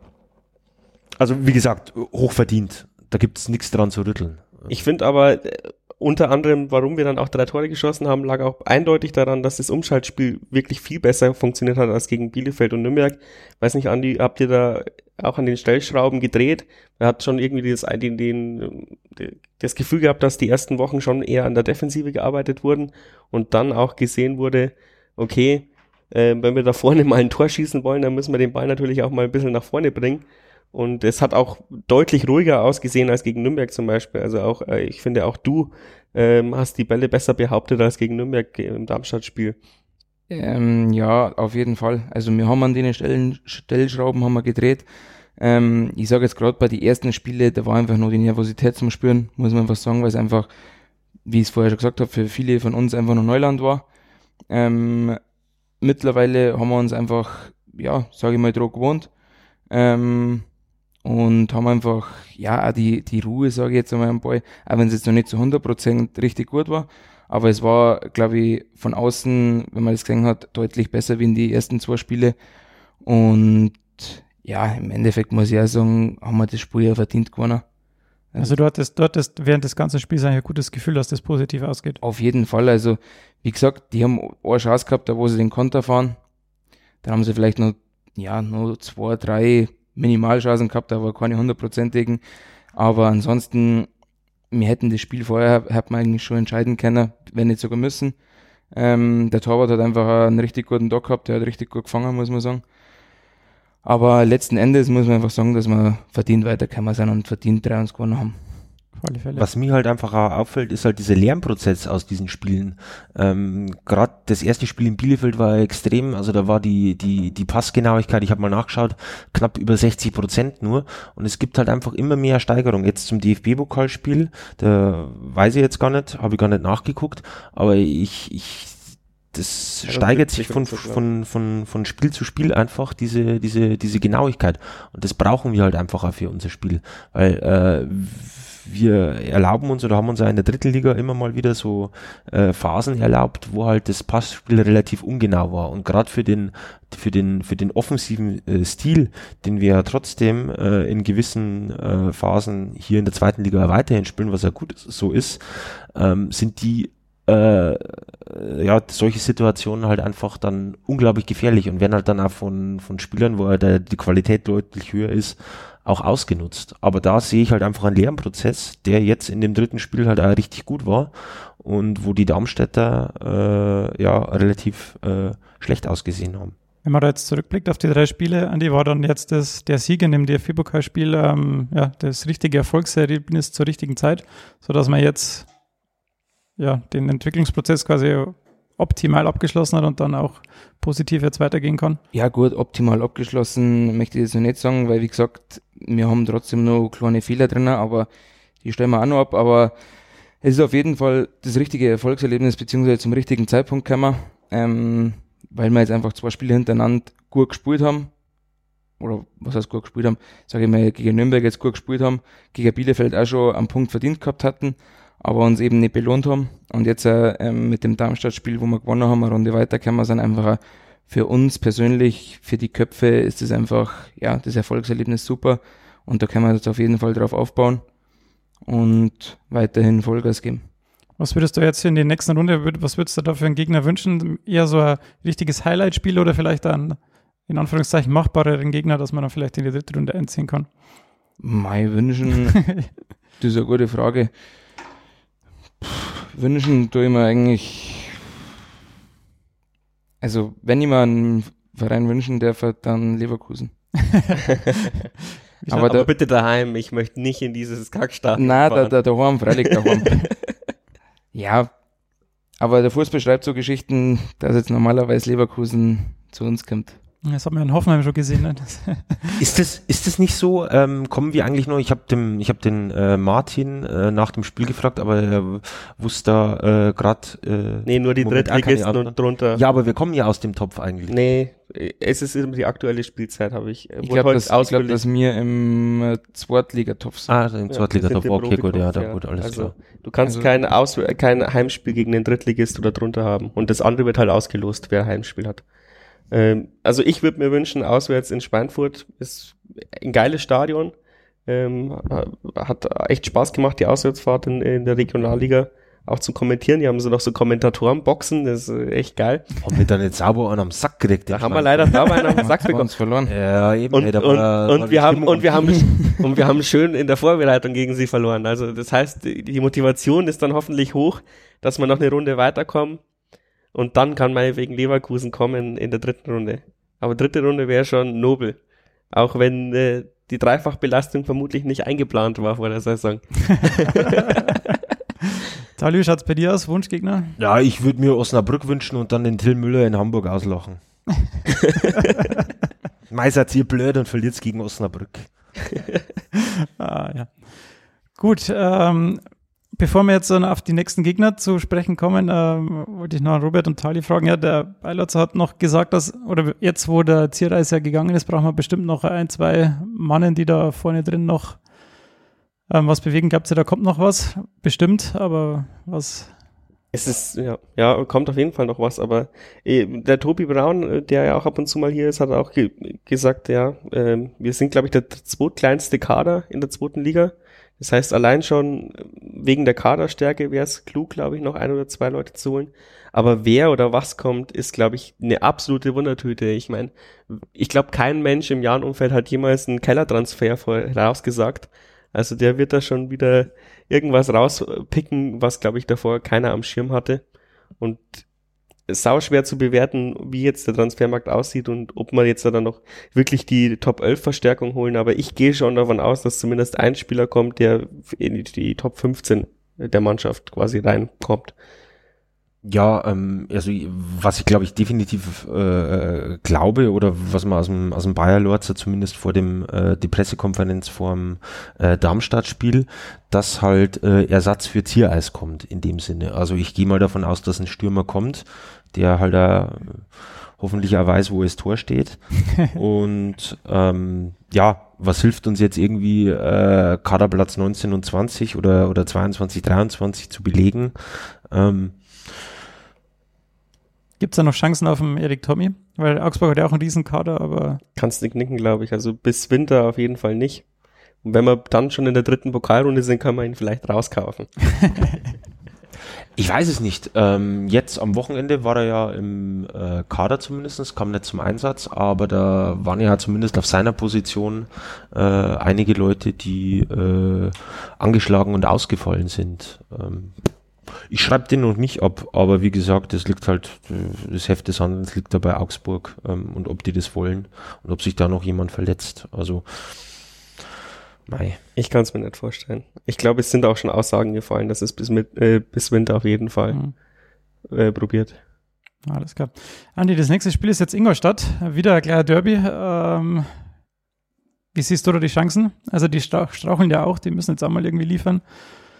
also wie gesagt, hochverdient. Da gibt's nichts dran zu rütteln. Ich finde aber äh, unter anderem, warum wir dann auch drei Tore geschossen haben, lag auch eindeutig daran, dass das Umschaltspiel wirklich viel besser funktioniert hat als gegen Bielefeld und Nürnberg. Weiß nicht, Andi, habt ihr da auch an den Stellschrauben gedreht? Er hat schon irgendwie das, den, den, das Gefühl gehabt, dass die ersten Wochen schon eher an der Defensive gearbeitet wurden und dann auch gesehen wurde, okay, äh, wenn wir da vorne mal ein Tor schießen wollen, dann müssen wir den Ball natürlich auch mal ein bisschen nach vorne bringen. Und es hat auch deutlich ruhiger ausgesehen als gegen Nürnberg zum Beispiel. Also auch, äh, ich finde auch du ähm, hast die Bälle besser behauptet als gegen Nürnberg im Darmstadt-Spiel. Ähm, ja, auf jeden Fall. Also wir haben an den Stellen, Stellschrauben haben wir gedreht. Ähm, ich sage jetzt gerade bei den ersten Spiele, da war einfach nur die Nervosität zum Spüren, muss man einfach sagen, weil es einfach, wie ich es vorher schon gesagt habe, für viele von uns einfach noch Neuland war. Ähm, mittlerweile haben wir uns einfach, ja, sage ich mal, drauf gewohnt. Ähm, und haben einfach, ja, auch die, die Ruhe, sage ich jetzt einmal am Ball, auch wenn es jetzt noch nicht zu 100% richtig gut war. Aber es war, glaube ich, von außen, wenn man das gesehen hat, deutlich besser wie in die ersten zwei Spiele. Und ja, im Endeffekt muss ich auch sagen, haben wir das Spiel ja verdient gewonnen. Also du hattest, du hattest während des ganzen Spiels eigentlich ein gutes Gefühl, dass das positiv ausgeht. Auf jeden Fall. Also, wie gesagt, die haben eine Chance gehabt, da wo sie den Konter fahren. Dann haben sie vielleicht noch, ja, nur zwei, drei Minimalchancen gehabt, aber keine hundertprozentigen. Aber ansonsten, wir hätten das Spiel vorher, hat man eigentlich schon entscheiden können, wenn nicht sogar müssen. Ähm, der Torwart hat einfach einen richtig guten Tag gehabt, der hat richtig gut gefangen, muss man sagen. Aber letzten Endes muss man einfach sagen, dass wir verdient weitergekommen sind und verdient 3 uns gewonnen haben. Was mir halt einfach auffällt, ist halt dieser Lernprozess aus diesen Spielen. Ähm, Gerade das erste Spiel in Bielefeld war extrem, also da war die, die, die Passgenauigkeit, ich habe mal nachgeschaut, knapp über 60 Prozent nur. Und es gibt halt einfach immer mehr Steigerung. Jetzt zum DFB-Pokalspiel, da weiß ich jetzt gar nicht, habe ich gar nicht nachgeguckt, aber ich, ich das Ja, steigert sich von, so von, von, von Spiel zu Spiel einfach diese, diese, diese Genauigkeit. Und das brauchen wir halt einfach auch für unser Spiel. Weil äh, wir erlauben uns oder haben uns ja in der dritten Liga immer mal wieder so äh, Phasen erlaubt, wo halt das Passspiel relativ ungenau war. Und gerade für den, für den, für den offensiven äh, Stil, den wir ja trotzdem äh, in gewissen äh, Phasen hier in der zweiten Liga weiterhin spielen, was ja gut so ist, ähm, sind die äh, ja, solche Situationen halt einfach dann unglaublich gefährlich und werden halt dann auch von, von Spielern, wo halt der, die Qualität deutlich höher ist, auch ausgenutzt. Aber da sehe ich halt einfach einen Lernprozess, der jetzt in dem dritten Spiel halt auch richtig gut war und wo die Darmstädter äh, ja relativ äh, schlecht ausgesehen haben. Wenn man da jetzt zurückblickt auf die drei Spiele, Andi, war dann jetzt das, der Sieg in dem DFB-Pokalspiel ähm, ja, das richtige Erfolgserlebnis zur richtigen Zeit, sodass man jetzt ja, den Entwicklungsprozess quasi optimal abgeschlossen hat und dann auch positiv jetzt weitergehen kann. Ja, gut, optimal abgeschlossen möchte ich jetzt noch nicht sagen, weil wie gesagt, wir haben trotzdem noch kleine Fehler drin, aber die stellen wir auch noch ab. Aber es ist auf jeden Fall das richtige Erfolgserlebnis, beziehungsweise zum richtigen Zeitpunkt gekommen, ähm, weil wir jetzt einfach zwei Spiele hintereinander gut gespielt haben. Oder was heißt gut gespielt haben? Sage ich mal, gegen Nürnberg jetzt gut gespielt haben, gegen Bielefeld auch schon einen Punkt verdient gehabt hatten, aber uns eben nicht belohnt haben. Und jetzt äh, ähm, mit dem Darmstadt-Spiel, wo wir gewonnen haben, eine Runde weitergekommen sind, einfach für uns persönlich, für die Köpfe ist es einfach, ja, das Erfolgserlebnis super. Und da können wir jetzt auf jeden Fall drauf aufbauen und weiterhin Vollgas geben. Was würdest du jetzt in der nächsten Runde, was würdest du da für einen Gegner wünschen? Eher so ein richtiges Highlight-Spiel oder vielleicht einen, in Anführungszeichen, machbareren Gegner, dass man dann vielleicht in die dritte Runde einziehen kann? Mai wünschen, das ist eine gute Frage. Wünschen tue ich mir eigentlich, also wenn ich mir einen Verein wünschen darf, dann Leverkusen. Aber da, bitte daheim, ich möchte nicht in dieses Kackstadion Nein, da, fahren. da, daheim, freilich daheim. ja, aber der Fußball schreibt so Geschichten, dass jetzt normalerweise Leverkusen zu uns kommt. Das hat man in Hoffenheim schon gesehen. Ne? Das, Ist das, ist das nicht so? Ähm, kommen wir eigentlich noch? Ich habe dem, ich habe den äh, Martin äh, nach dem Spiel gefragt, aber er wusste da äh, gerade. Äh, Nee, nur die keine Drittligisten und drunter. Ja, aber wir kommen ja aus dem Topf eigentlich. Nee, es ist immer die aktuelle Spielzeit, habe ich. äh, Ich glaube, dass, ich glaub, dass wir im äh, Zweitligatopf sind. Ah, im Ja, Zweitliga-Topf. Okay, gut, ja, da, gut, alles also, klar. Du kannst Also- kein, Aus kein Heimspiel gegen den Drittligist oder drunter haben. Und das andere wird halt ausgelost, wer Heimspiel hat. Ähm, also ich würde mir wünschen, auswärts in Schweinfurt ist ein geiles Stadion. Ähm, hat echt Spaß gemacht, die Auswärtsfahrt in, in der Regionalliga auch zu kommentieren. Die haben so noch so Kommentatorenboxen, das ist echt geil. Haben wir dann jetzt sauber einen am Sack gekriegt? Da haben wir leider da einen den Sack bekommen. uns verloren. Ja, eben. Und, und, war- und war wir haben und wir haben und wir haben schön in der Vorbereitung gegen sie verloren. Also das heißt, die die Motivation ist dann hoffentlich hoch, dass wir noch eine Runde weiterkommen und dann kann meinetwegen Leverkusen kommen in der dritten Runde. Aber dritte Runde wäre schon nobel, auch wenn äh, die Dreifachbelastung vermutlich nicht eingeplant war vor der Saison. Talio, schaut's bei dir aus? Wunschgegner? Ja, ich würde mir Osnabrück wünschen und dann den Till Müller in Hamburg auslachen. Mei, seid ihr blöd und verliert's gegen Osnabrück. Ah, ja. Gut, ähm, bevor wir jetzt dann auf die nächsten Gegner zu sprechen kommen, ähm, wollte ich noch an Robert und Tali fragen. Ja, der Beilatz hat noch gesagt, dass, oder jetzt, wo der Zierreißer gegangen ist, brauchen wir bestimmt noch ein, zwei Mannen, die da vorne drin noch ähm, was bewegen. Glaubt ihr, da kommt noch was? Bestimmt, aber was? Es ist, ja, ja, kommt auf jeden Fall noch was, aber äh, der Tobi Braun, äh, der ja auch ab und zu mal hier ist, hat auch ge gesagt, ja, ähm, wir sind, glaube ich, der zweitkleinste Kader in der zweiten Liga. Das heißt, allein schon äh, wegen der Kaderstärke wäre es klug, glaube ich, noch ein oder zwei Leute zu holen. Aber wer oder was kommt, ist, glaube ich, eine absolute Wundertüte. Ich meine, ich glaube, kein Mensch im Jahrenumfeld hat jemals einen Kellertransfer vorausgesagt. Also der wird da schon wieder irgendwas rauspicken, was, glaube ich, davor keiner am Schirm hatte. Und sau schwer zu bewerten, wie jetzt der Transfermarkt aussieht und ob man jetzt da dann noch wirklich die Top 11 Verstärkung holen. Aber ich gehe schon davon aus, dass zumindest ein Spieler kommt, der in die, die Top 15 der Mannschaft quasi reinkommt. Ja, ähm, also was ich glaube ich definitiv äh, glaube oder was man aus dem aus dem Bayer Lorzer zumindest vor dem äh, die Pressekonferenz vor dem äh, Darmstadt-Spiel, dass halt äh, Ersatz für Ziereis kommt in dem Sinne. Also ich gehe mal davon aus, dass ein Stürmer kommt, der halt da hoffentlich auch weiß, wo es Tor steht. und ähm, ja, was hilft uns jetzt irgendwie äh, Kaderplatz 19 und 20 oder oder 22, 23 zu belegen? Ähm, Gibt es da noch Chancen auf dem Erik Tommy? Weil Augsburg hat ja auch einen Riesenkader, aber. Kannst nicht nicken, glaube ich. Also bis Winter auf jeden Fall nicht. Und wenn wir dann schon in der dritten Pokalrunde sind, kann man ihn vielleicht rauskaufen. ich weiß es nicht. Ähm, jetzt am Wochenende war er ja im äh, Kader zumindest, kam nicht zum Einsatz, aber da waren ja zumindest auf seiner Position äh, einige Leute, die äh, angeschlagen und ausgefallen sind. Ähm, ich schreibe den noch nicht ab, aber wie gesagt, das liegt halt, das Heft des Handelns liegt da bei Augsburg ähm, und ob die das wollen und ob sich da noch jemand verletzt. Also, mei. Ich kann es mir nicht vorstellen. Ich glaube, es sind auch schon Aussagen gefallen, dass es bis, mit, äh, bis Winter auf jeden Fall mhm. äh, probiert. Alles klar. Andi, das nächste Spiel ist jetzt Ingolstadt. Wieder ein kleiner Derby. Ähm, wie siehst du da die Chancen? Also die straucheln ja auch, die müssen jetzt auch mal irgendwie liefern.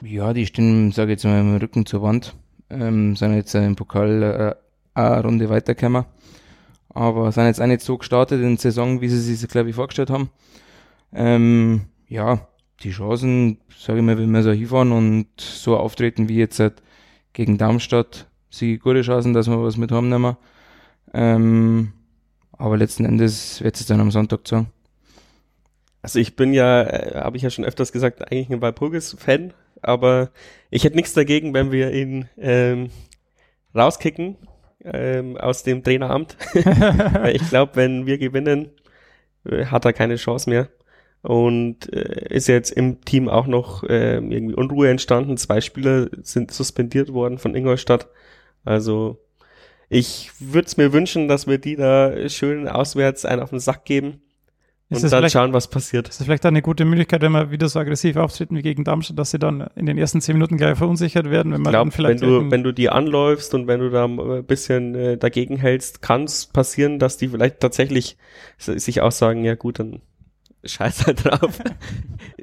Ja, die stehen, sage ich jetzt mal, im Rücken zur Wand. Ähm, sind jetzt im Pokal äh, eine Runde weitergekommen. Aber sind jetzt auch nicht so gestartet in der Saison, wie sie sich, glaube ich, vorgestellt haben. Ähm, ja, die Chancen, sage ich mal, wenn wir so hinfahren und so auftreten wie jetzt halt gegen Darmstadt, sie gute Chancen, dass wir was mit haben nehmen. Ähm, aber letzten Endes wird es dann am Sonntag sagen. Also ich bin ja, äh, habe ich ja schon öfters gesagt, eigentlich ein Walpurgis-Fan aber ich hätte nichts dagegen, wenn wir ihn ähm, rauskicken ähm, aus dem Traineramt. Weil ich glaube, wenn wir gewinnen, äh, hat er keine Chance mehr. Und äh, ist jetzt im Team auch noch äh, irgendwie Unruhe entstanden. Zwei Spieler sind suspendiert worden von Ingolstadt. Also ich würde es mir wünschen, dass wir die da schön auswärts einen auf den Sack geben ist und dann schauen, was passiert. Ist das vielleicht eine gute Möglichkeit, wenn wir wieder so aggressiv auftreten wie gegen Darmstadt, dass sie dann in den ersten zehn Minuten gleich verunsichert werden, wenn man glaub, dann vielleicht. Wenn du, wenn du die anläufst und wenn du da ein bisschen äh, dagegen hältst, kann es passieren, dass die vielleicht tatsächlich sich auch sagen, ja gut, dann scheiß halt drauf.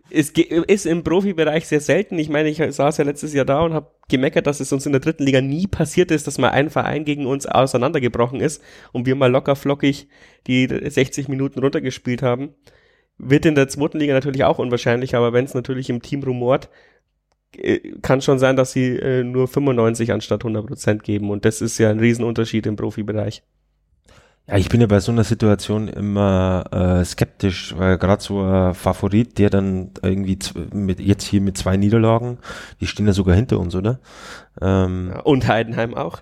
es ist im Profibereich sehr selten. Ich meine, ich saß ja letztes Jahr da und habe gemeckert, dass es uns in der dritten Liga nie passiert ist, dass mal ein Verein gegen uns auseinandergebrochen ist und wir mal locker flockig die 60 Minuten runtergespielt haben. Wird in der zweiten Liga natürlich auch unwahrscheinlich, aber wenn es natürlich im Team rumort, äh, kann schon sein, dass sie äh, nur 95 anstatt 100 Prozent geben und das ist ja ein Riesenunterschied im Profibereich. Ja, ich bin ja bei so einer Situation immer äh, skeptisch, weil gerade so ein Favorit, der dann irgendwie mit, jetzt hier mit zwei Niederlagen, die stehen ja sogar hinter uns, oder? Ähm, und Heidenheim auch.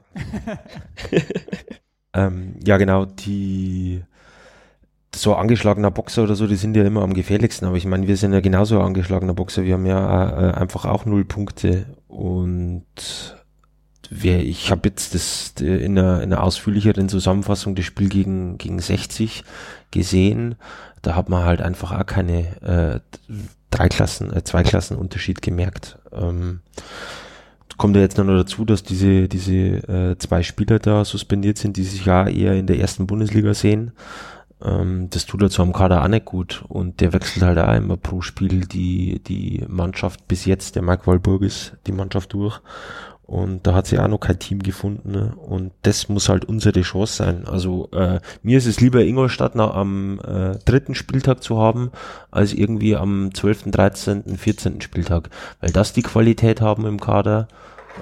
ähm, ja, genau, die so angeschlagener Boxer oder so, die sind ja immer am gefährlichsten, aber ich meine, wir sind ja genauso angeschlagener Boxer, wir haben ja äh, einfach auch null Punkte und wer, ich habe jetzt das in einer, in einer ausführlicheren Zusammenfassung das Spiel gegen, gegen 60 gesehen. Da hat man halt einfach auch keine äh, drei Klassen, äh, zwei Klassen Unterschied gemerkt. Ähm, kommt ja jetzt noch dazu, dass diese, diese äh, zwei Spieler da suspendiert sind, die sich ja eher in der ersten Bundesliga sehen. Ähm, das tut dazu am Kader auch nicht gut. Und der wechselt halt auch immer pro Spiel die, die Mannschaft bis jetzt, der Mike Walburgis, die Mannschaft durch. Und da hat sie auch noch kein Team gefunden. Ne? Und das muss halt unsere Chance sein. Also äh, mir ist es lieber Ingolstadt noch am äh, dritten Spieltag zu haben, als irgendwie am 12., 13., 14. Spieltag. Weil das die Qualität haben im Kader,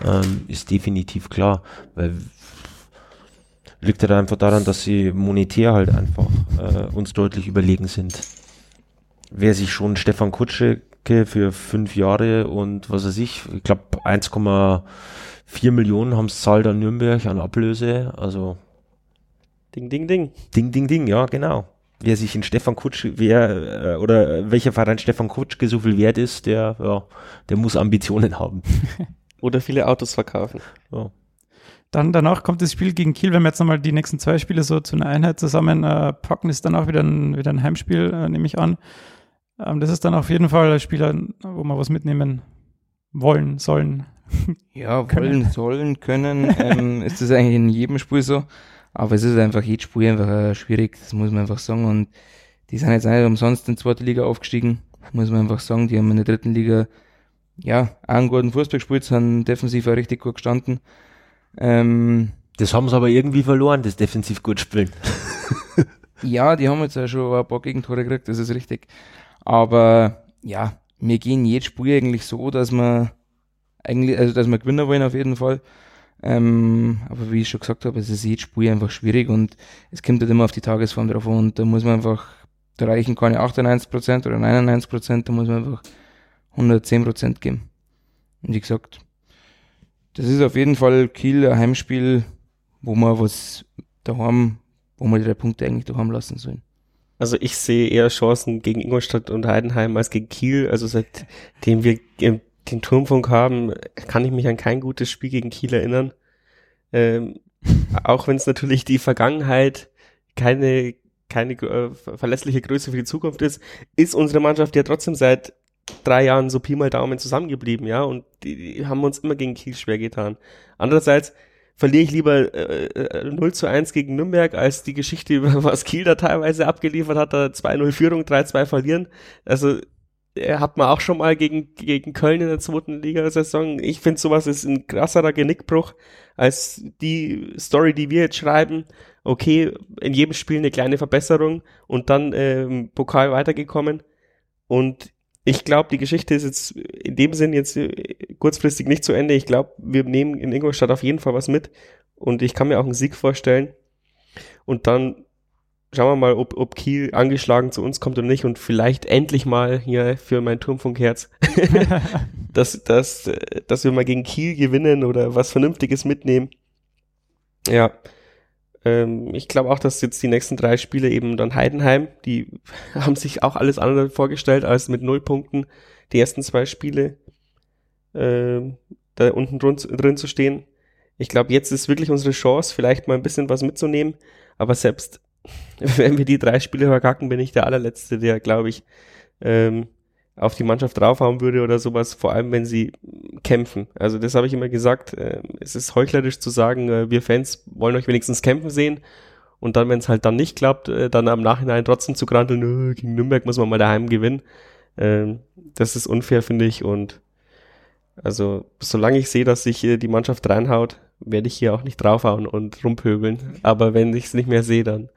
ähm, ist definitiv klar. Weil liegt halt einfach daran, dass sie monetär halt einfach äh, uns deutlich überlegen sind. Wer sich schon Stefan Kutsche für fünf Jahre und was weiß ich, ich glaube 1,4 Millionen haben es zahlt an Nürnberg an Ablöse, also Ding, ding, ding. Ding, ding, ding, ja, genau. Wer sich in Stefan Kutsch, wer, äh, oder welcher Verein Stefan Kutschke so viel wert ist, der, ja, der muss Ambitionen haben. oder viele Autos verkaufen. Ja. Dann danach kommt das Spiel gegen Kiel. Wenn wir jetzt nochmal die nächsten zwei Spiele so zu einer Einheit zusammen äh, packen, ist dann auch wieder ein, wieder ein Heimspiel, äh, nehme ich an. Ähm, das ist dann auf jeden Fall ein Spieler, wo wir was mitnehmen wollen, sollen, Ja, wollen, sollen, können, ähm, ist das eigentlich in jedem Spiel so. Aber es ist einfach jedes Spiel einfach äh, schwierig, das muss man einfach sagen. Und die sind jetzt nicht umsonst in die zweite Liga aufgestiegen, muss man einfach sagen. Die haben in der dritten Liga ja auch einen guten Fußball gespielt, sind defensiv auch richtig gut gestanden. Ähm, Das haben sie aber irgendwie verloren, das defensiv gut spielen. Ja, die haben jetzt auch schon ein paar Gegentore gekriegt, das ist richtig. Aber ja, wir gehen jedes Spiel eigentlich so, dass wir eigentlich, also dass wir gewinnen wollen auf jeden Fall. Ähm, aber wie ich schon gesagt habe, es ist jedes Spiel einfach schwierig und es kommt halt immer auf die Tagesform drauf an und da muss man einfach, da reichen keine 98% oder 99%, da muss man einfach 110% geben. Und wie gesagt, das ist auf jeden Fall Kiel ein Heimspiel, wo wir was daheim wo wir die drei Punkte eigentlich daheim lassen sollen. Also ich sehe eher Chancen gegen Ingolstadt und Heidenheim als gegen Kiel. Also seitdem wir äh, den Turmfunk haben, kann ich mich an kein gutes Spiel gegen Kiel erinnern. Ähm, auch wenn es natürlich die Vergangenheit keine, keine äh, verlässliche Größe für die Zukunft ist, ist unsere Mannschaft ja trotzdem seit drei Jahren so Pi mal Daumen zusammengeblieben, ja, und die, die haben uns immer gegen Kiel schwer getan. Andererseits verliere ich lieber äh, äh, 0 zu 1 gegen Nürnberg, als die Geschichte, über was Kiel da teilweise abgeliefert hat, da 2-0 Führung, 3-2 verlieren. Also er hat man auch schon mal gegen, gegen Köln in der zweiten Liga-Saison. Ich finde, sowas ist ein krasserer Genickbruch als die Story, die wir jetzt schreiben. Okay, in jedem Spiel eine kleine Verbesserung und dann ähm, Pokal weitergekommen. Und ich glaube, die Geschichte ist jetzt in dem Sinn jetzt äh, kurzfristig nicht zu Ende. Ich glaube, wir nehmen in Ingolstadt auf jeden Fall was mit und ich kann mir auch einen Sieg vorstellen. Und dann schauen wir mal, ob, ob Kiel angeschlagen zu uns kommt oder nicht und vielleicht endlich mal hier für mein Turmfunkherz, dass, dass, dass wir mal gegen Kiel gewinnen oder was Vernünftiges mitnehmen. Ja, ähm, ich glaube auch, dass jetzt die nächsten drei Spiele eben dann Heidenheim, die haben sich auch alles andere vorgestellt als mit null Punkten die ersten zwei Spiele ähm, da unten drin, drin zu stehen. Ich glaube, jetzt ist wirklich unsere Chance, vielleicht mal ein bisschen was mitzunehmen. Aber selbst wenn wir die drei Spiele verkacken, bin ich der allerletzte, der, glaube ich, ähm, auf die Mannschaft draufhauen würde oder sowas, vor allem wenn sie kämpfen. Also das habe ich immer gesagt, äh, es ist heuchlerisch zu sagen, äh, wir Fans wollen euch wenigstens kämpfen sehen und dann, wenn es halt dann nicht klappt, äh, dann am Nachhinein trotzdem zu granteln, gegen Nürnberg muss man mal daheim gewinnen. Ähm, das ist unfair, finde ich und also solange ich sehe, dass sich äh, die Mannschaft reinhaut, werde ich hier auch nicht draufhauen und rumpöbeln. Aber wenn ich es nicht mehr sehe, dann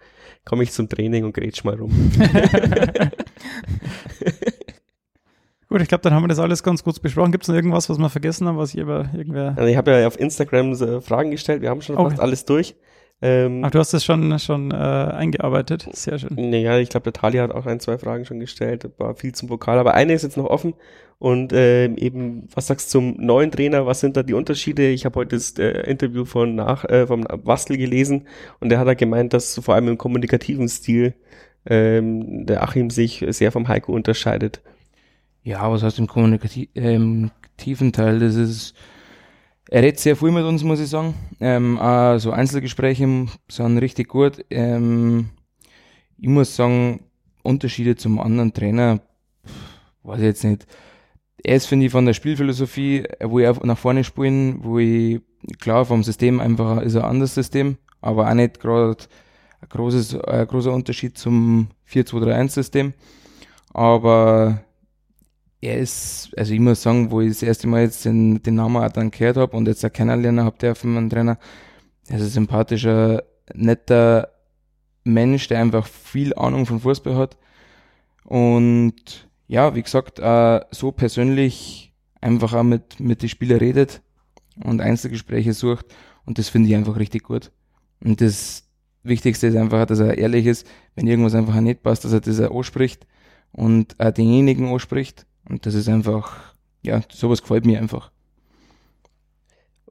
komme ich zum Training und grätsch mal rum. Gut, ich glaube, dann haben wir das alles ganz kurz besprochen. Gibt es noch irgendwas, was wir vergessen haben, was ich über irgendwer. Also ich habe ja auf Instagram so Fragen gestellt, wir haben schon Okay. fast alles durch. Ähm, Ach, du hast das schon, schon äh, eingearbeitet. Sehr schön. Naja, ich glaube, der Tali hat auch ein, zwei Fragen schon gestellt, war viel zum Pokal, aber eine ist jetzt noch offen und ähm, eben, was sagst du zum neuen Trainer, was sind da die Unterschiede? Ich habe heute das äh, Interview von nach, äh, vom Wastel gelesen und der hat da gemeint, dass vor allem im kommunikativen Stil ähm, der Achim sich sehr vom Heiko unterscheidet. Ja, was heißt im kommunikativen Teil? Das ist, er redet sehr viel mit uns, muss ich sagen. Ähm, auch so Einzelgespräche sind richtig gut. Ähm, ich muss sagen, Unterschiede zum anderen Trainer, weiß ich jetzt nicht. Er ist, finde ich, von der Spielphilosophie, wo ich nach vorne spielen, wo ich, klar, vom System einfach ist ein anderes System, aber auch nicht gerade ein großes, ein großer Unterschied zum 4-2-3-1-System. Aber er ist, also ich muss sagen, wo ich das erste Mal jetzt den, den Namen auch dann gehört habe und jetzt auch kennenlernen habe dürfen, meinen Trainer, er ist ein sympathischer, netter Mensch, der einfach viel Ahnung von Fußball hat. Und ja, wie gesagt, äh, so persönlich einfach auch mit, mit den Spielern redet und Einzelgespräche sucht. Und das finde ich einfach richtig gut. Und das Wichtigste ist einfach, dass er ehrlich ist, wenn irgendwas einfach nicht passt, dass er das auch anspricht und auch denjenigen anspricht. Und das ist einfach, ja, sowas gefällt mir einfach.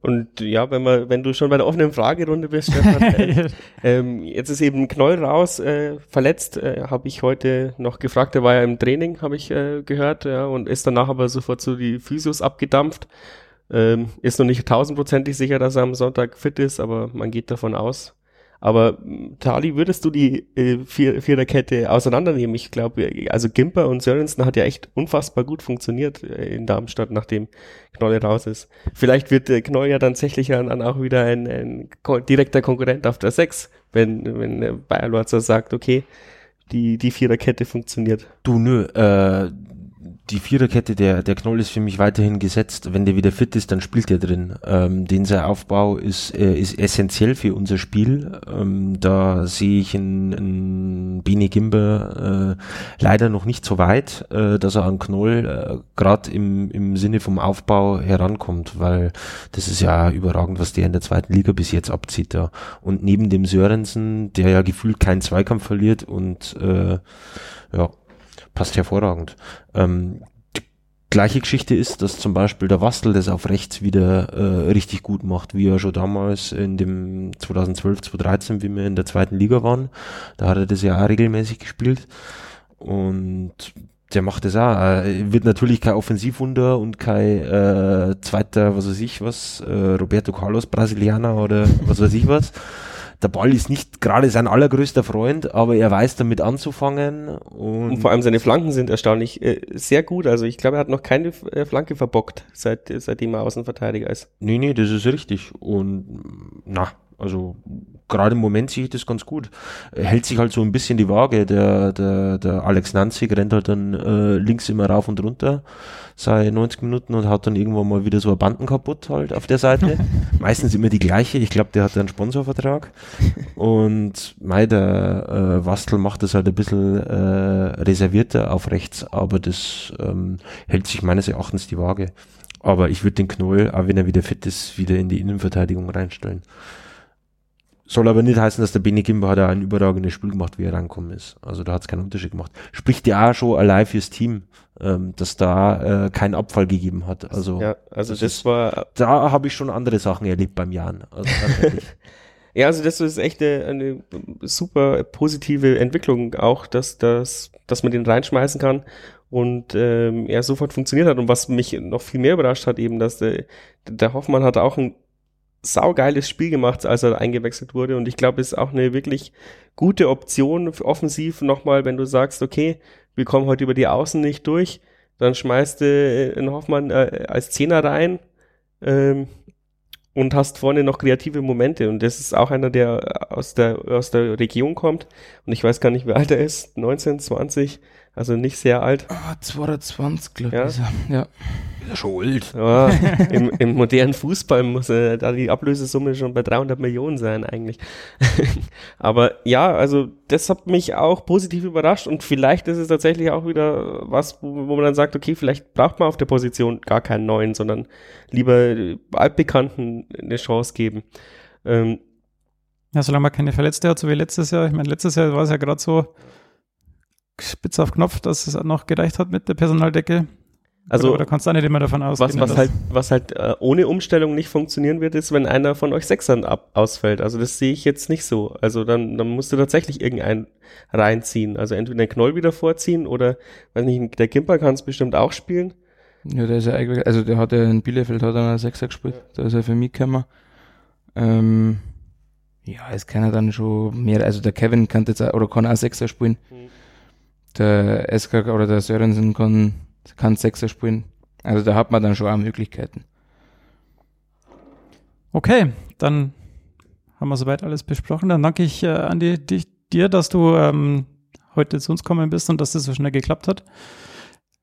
Und ja, wenn man, wenn du schon bei der offenen Fragerunde bist, Stefan, äh, ähm, jetzt ist eben Knoll raus, äh, verletzt, äh, habe ich heute noch gefragt, der war ja im Training, habe ich äh, gehört, ja, und ist danach aber sofort so die Physios abgedampft. Ähm, ist noch nicht tausendprozentig sicher, dass er am Sonntag fit ist, aber man geht davon aus. Aber Tali, würdest du die äh, Vier Viererkette auseinandernehmen? Ich glaube, also Gimper und Sörensen hat ja echt unfassbar gut funktioniert äh, in Darmstadt, nachdem Knolle raus ist. Vielleicht wird äh, Knoll ja tatsächlich dann auch wieder ein, ein direkter Konkurrent auf der 6, wenn, wenn äh, Bayer Lorzer sagt, okay, die, die Viererkette funktioniert. Du, nö, äh, die Viererkette, der, der Knoll ist für mich weiterhin gesetzt. Wenn der wieder fit ist, dann spielt er drin. Ähm, den sein Aufbau ist, äh, ist essentiell für unser Spiel. Ähm, da sehe ich einen, einen Bene Gimber äh, leider noch nicht so weit, äh, dass er an Knoll äh, gerade im, im Sinne vom Aufbau herankommt, weil das ist ja überragend, was der in der zweiten Liga bis jetzt abzieht. Ja. Und neben dem Sörensen, der ja gefühlt keinen Zweikampf verliert und äh, ja, passt hervorragend. Ähm, gleiche Geschichte ist, dass zum Beispiel der Wastel das auf rechts wieder äh, richtig gut macht, wie er schon damals in dem 2012, 2013, wie wir in der zweiten Liga waren. Da hat er das ja auch regelmäßig gespielt. Und der macht das auch. Er wird natürlich kein Offensivwunder und kein äh, zweiter, was weiß ich was, äh, Roberto Carlos Brasilianer oder was weiß ich was der Ball ist nicht gerade sein allergrößter Freund, aber er weiß damit anzufangen. Und, und vor allem seine Flanken sind erstaunlich äh, sehr gut. Also ich glaube, er hat noch keine äh, Flanke verbockt, seit, seitdem er Außenverteidiger ist. Nee, nee, das ist richtig. Und na, also gerade im Moment sehe ich das ganz gut. Hält sich halt so ein bisschen die Waage. Der, der, der Alex Nanzig rennt halt dann äh, links immer rauf und runter sei 90 Minuten und hat dann irgendwann mal wieder so ein Banden kaputt halt auf der Seite. Meistens immer die gleiche. Ich glaube, der hat einen Sponsorvertrag. Und mei, der äh, Wastel macht das halt ein bisschen äh, reservierter auf rechts, aber das ähm, hält sich meines Erachtens die Waage. Aber ich würde den Knoll, auch wenn er wieder fit ist, wieder in die Innenverteidigung reinstellen. Soll aber nicht heißen, dass der Benny Gimba hat ein überragendes Spiel gemacht, wie er rankommen ist. Also da hat es keinen Unterschied gemacht. Spricht ja auch schon allein fürs Team, ähm, dass da äh, keinen Abfall gegeben hat. Also, ja, also das, das ist, war. Da habe ich schon andere Sachen erlebt beim Jan. Also ja, also das ist echt eine, eine super positive Entwicklung auch, dass, dass, dass man den reinschmeißen kann und ähm, er sofort funktioniert hat. Und was mich noch viel mehr überrascht hat, eben, dass der, der Hoffmann hat auch ein saugeiles Spiel gemacht, als er eingewechselt wurde. Und ich glaube, es ist auch eine wirklich gute Option offensiv nochmal, wenn du sagst, okay, wir kommen heute über die Außen nicht durch, dann schmeißt du einen Hoffmann äh, als Zehner rein ähm, und hast vorne noch kreative Momente. Und das ist auch einer, der aus der, aus der Region kommt. Und ich weiß gar nicht, wie alt er ist, 19, 20 also nicht sehr alt. Ah, 220, glaube ich. Ja. ja. Ist ja schon alt. Ja, im, im, modernen Fußball muss äh, da die Ablösesumme schon bei 300 Millionen sein eigentlich. Aber ja, also das hat mich auch positiv überrascht und vielleicht ist es tatsächlich auch wieder was, wo, wo man dann sagt, okay, vielleicht braucht man auf der Position gar keinen neuen, sondern lieber Altbekannten eine Chance geben. Ähm, ja, solange man keine Verletzte hat, so wie letztes Jahr. Ich meine, letztes Jahr war es ja gerade so, spitz auf Knopf, dass es noch gereicht hat mit der Personaldecke. Also, da kannst du nicht immer davon ausgehen. Was, was halt, was halt äh, ohne Umstellung nicht funktionieren wird, ist, wenn einer von euch Sechsern ab, ausfällt. Also das sehe ich jetzt nicht so. Also dann, dann musst du tatsächlich irgendeinen reinziehen. Also entweder den Knoll wieder vorziehen oder, weiß nicht, der Gimper kann es bestimmt auch spielen. Ja, der ist ja eigentlich, also der hat ja in Bielefeld hat er einen Sechser gespielt. Ja. Da ist er für mich gekommen. Ähm, ja, es kann er dann schon mehr, also der Kevin kann jetzt auch, oder kann auch Sechser spielen. Mhm der SK oder der Sörensen kann, kann Sechser spielen. Also da hat man dann schon auch Möglichkeiten. Okay, dann haben wir soweit alles besprochen. Dann danke ich äh, Andi dich, dir, dass du ähm, heute zu uns gekommen bist und dass das so schnell geklappt hat.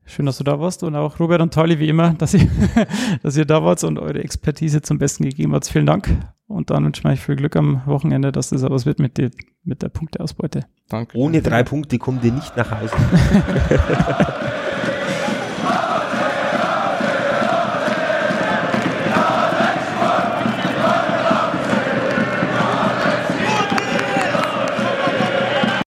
Schön, dass du da warst und auch Robert und Tali, wie immer, dass ihr, dass ihr da wart und eure Expertise zum Besten gegeben habt. Vielen Dank und dann wünsche ich euch viel Glück am Wochenende, dass das was wird mit, die, mit der Punkteausbeute. Danke. Ohne drei Punkte kommt ihr nicht nach Hause.